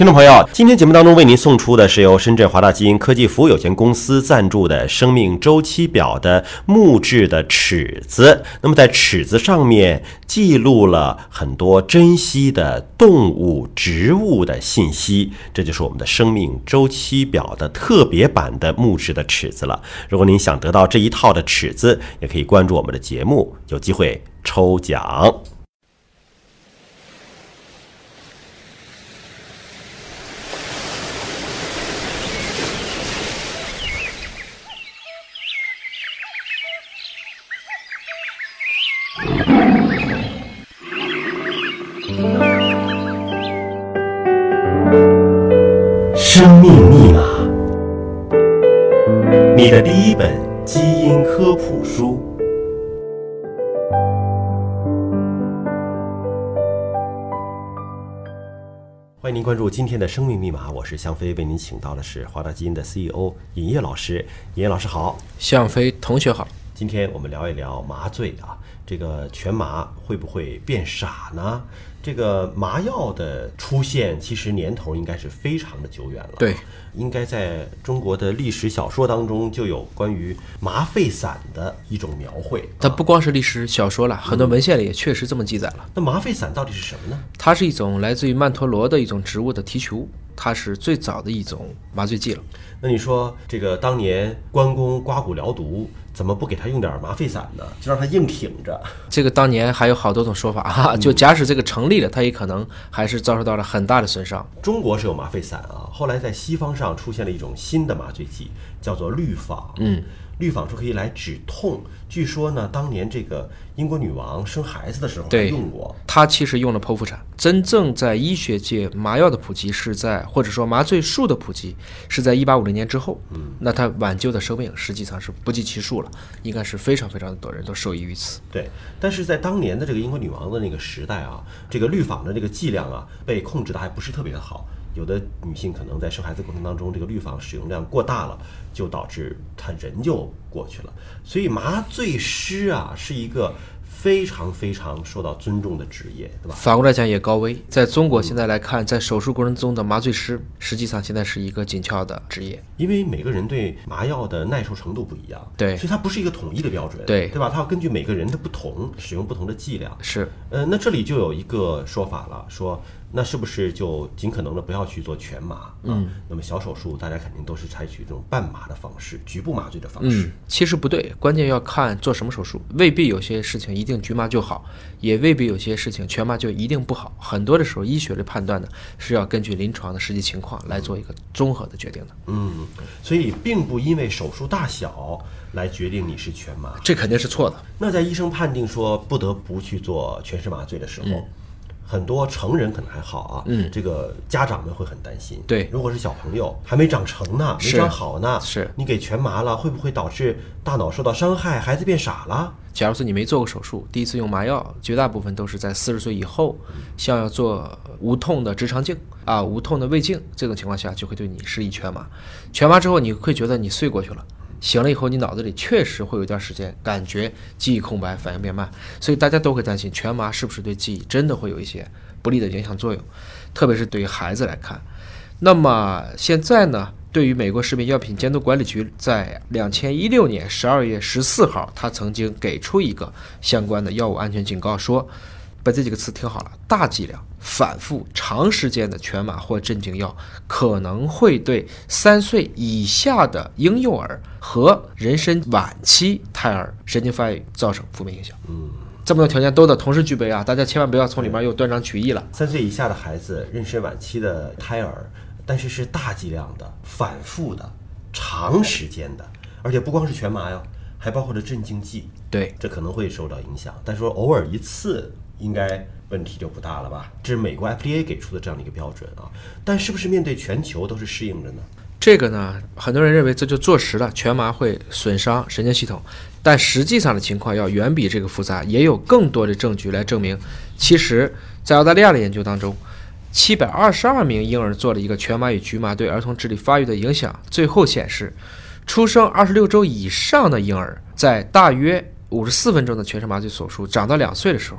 听众朋友，今天节目当中为您送出的是由深圳华大基因科技服务有限公司赞助的生命周期表的木质的尺子。那么在尺子上面记录了很多珍稀的动物、植物的信息，这就是我们的生命周期表的特别版的木质的尺子了。如果您想得到这一套的尺子，也可以关注我们的节目，有机会抽奖。生命密码，你的第一本基因科普书。欢迎您关注今天的生命密码，我是向飞，为您请到的是华大基因的 CEO 尹烨老师。尹烨老师好，向飞同学好。今天我们聊一聊麻醉啊，这个全麻会不会变傻呢？这个麻药的出现，其实年头应该是非常的久远了。对，应该在中国的历史小说当中就有关于麻沸散的一种描绘。它不光是历史小说了，很多文献里也确实这么记载了。那麻沸散到底是什么呢？它是一种来自于曼陀罗的一种植物的提取物，它是最早的一种麻醉剂了。那你说这个当年关公刮骨疗毒，怎么不给他用点麻沸散呢？就让他硬挺着。这个当年还有好多种说法哈，就假使这个成立了，他也可能还是遭受到了很大的损伤。中国是有麻沸散啊，后来在西方上出现了一种新的麻醉剂，叫做氯仿。嗯，氯仿是可以来止痛。据说呢，当年这个英国女王生孩子的时候还用过。她其实用了剖腹产。真正在医学界麻药的普及是在，或者说麻醉术的普及是在一八五零年之后。嗯，那它挽救的生命实际上是不计其数了，应该是非常非常多人都受益于此。对，但是在当年的这个英国女王的那个时代啊，这个氯仿的这个剂量啊，被控制的还不是特别的好。有的女性可能在生孩子过程当中，这个氯仿使用量过大了，就导致她人就过去了。所以麻醉师啊，是一个非常非常受到尊重的职业，对吧？反过来讲也高危。在中国现在来看，在手术过程中的麻醉师，实际上现在是一个紧俏的职业。因为每个人对麻药的耐受程度不一样，对所以它不是一个统一的标准，对对吧？它要根据每个人的不同，使用不同的剂量。是，呃，那这里就有一个说法了，说那是不是就尽可能的不要去做全麻？嗯，那么小手术大家肯定都是采取这种半麻的方式，局部麻醉的方式。嗯，其实不对，关键要看做什么手术，未必有些事情一定局麻就好，也未必有些事情全麻就一定不好。很多的时候，医学的判断呢是要根据临床的实际情况来做一个综合的决定的，嗯，所以并不因为手术大小来决定你是全麻。这肯定是错的。那在医生判定说不得不去做全身麻醉的时候，很多成人可能还好啊，嗯这个家长们会很担心。对如果是小朋友还没长成呢，没长好呢，是你给全麻了，会不会导致大脑受到伤害，孩子变傻了？假如说你没做过手术，第一次用麻药，绝大部分都是在四十岁以后，像要做无痛的直肠镜啊、无痛的胃镜这种情况下，就会对你施以全麻。全麻之后，你会觉得你睡过去了，醒了以后，你脑子里确实会有一段时间感觉记忆空白，反应变慢，所以大家都会担心全麻是不是对记忆真的会有一些不利的影响作用，特别是对于孩子来看。那么现在呢，对于美国食品药品监督管理局在两千一六年十二月十四号，他曾经给出一个相关的药物安全警告，说，把这几个词听好了：大剂量、反复、长时间的全麻或镇静药可能会对三岁以下的婴幼儿和人参晚期胎儿神经发育造成负面影响。嗯，这么多条件都得同时具备啊，大家千万不要从里面又断章取义了。三岁以下的孩子，妊娠晚期的胎儿，但是是大剂量的、反复的、长时间的，而且不光是全麻呀，还包括了镇静剂，对，这可能会受到影响。但是说偶尔一次，应该问题就不大了吧？这是美国 FDA 给出的这样的一个标准啊。但是不是面对全球都是适应着呢？这个呢，很多人认为这就坐实了全麻会损伤神经系统，但实际上的情况要远比这个复杂，也有更多的证据来证明，其实，在澳大利亚的研究当中，七百二十二名婴儿做了一个全麻与局麻对儿童智力发育的影响，最后显示，出生二十六周以上的婴儿，在大约五十四分钟的全身麻醉手术长到两岁的时候，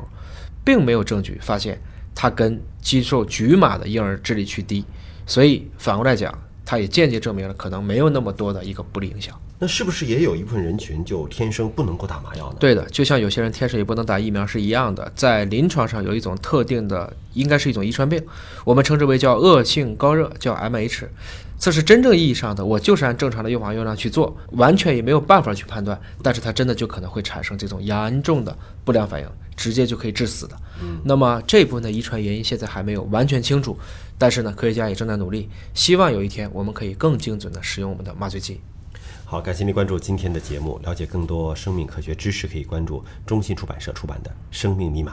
并没有证据发现它跟接受局麻的婴儿智力区低。所以反过来讲，它也间接证明了可能没有那么多的一个不利影响。那是不是也有一部分人群就天生不能够打麻药呢？对的，就像有些人天生也不能打疫苗是一样的，在临床上有一种特定的，应该是一种遗传病，我们称之为叫恶性高热，叫 MH。这是真正意义上的，我就是按正常的用法用量去做，完全也没有办法去判断，但是它真的就可能会产生这种严重的不良反应，直接就可以致死的。那么这部分的遗传原因现在还没有完全清楚，但是呢，科学家也正在努力，希望有一天我们可以更精准的使用我们的麻醉剂。好，感谢您关注今天的节目，了解更多生命科学知识，可以关注中信出版社出版的《生命密码》。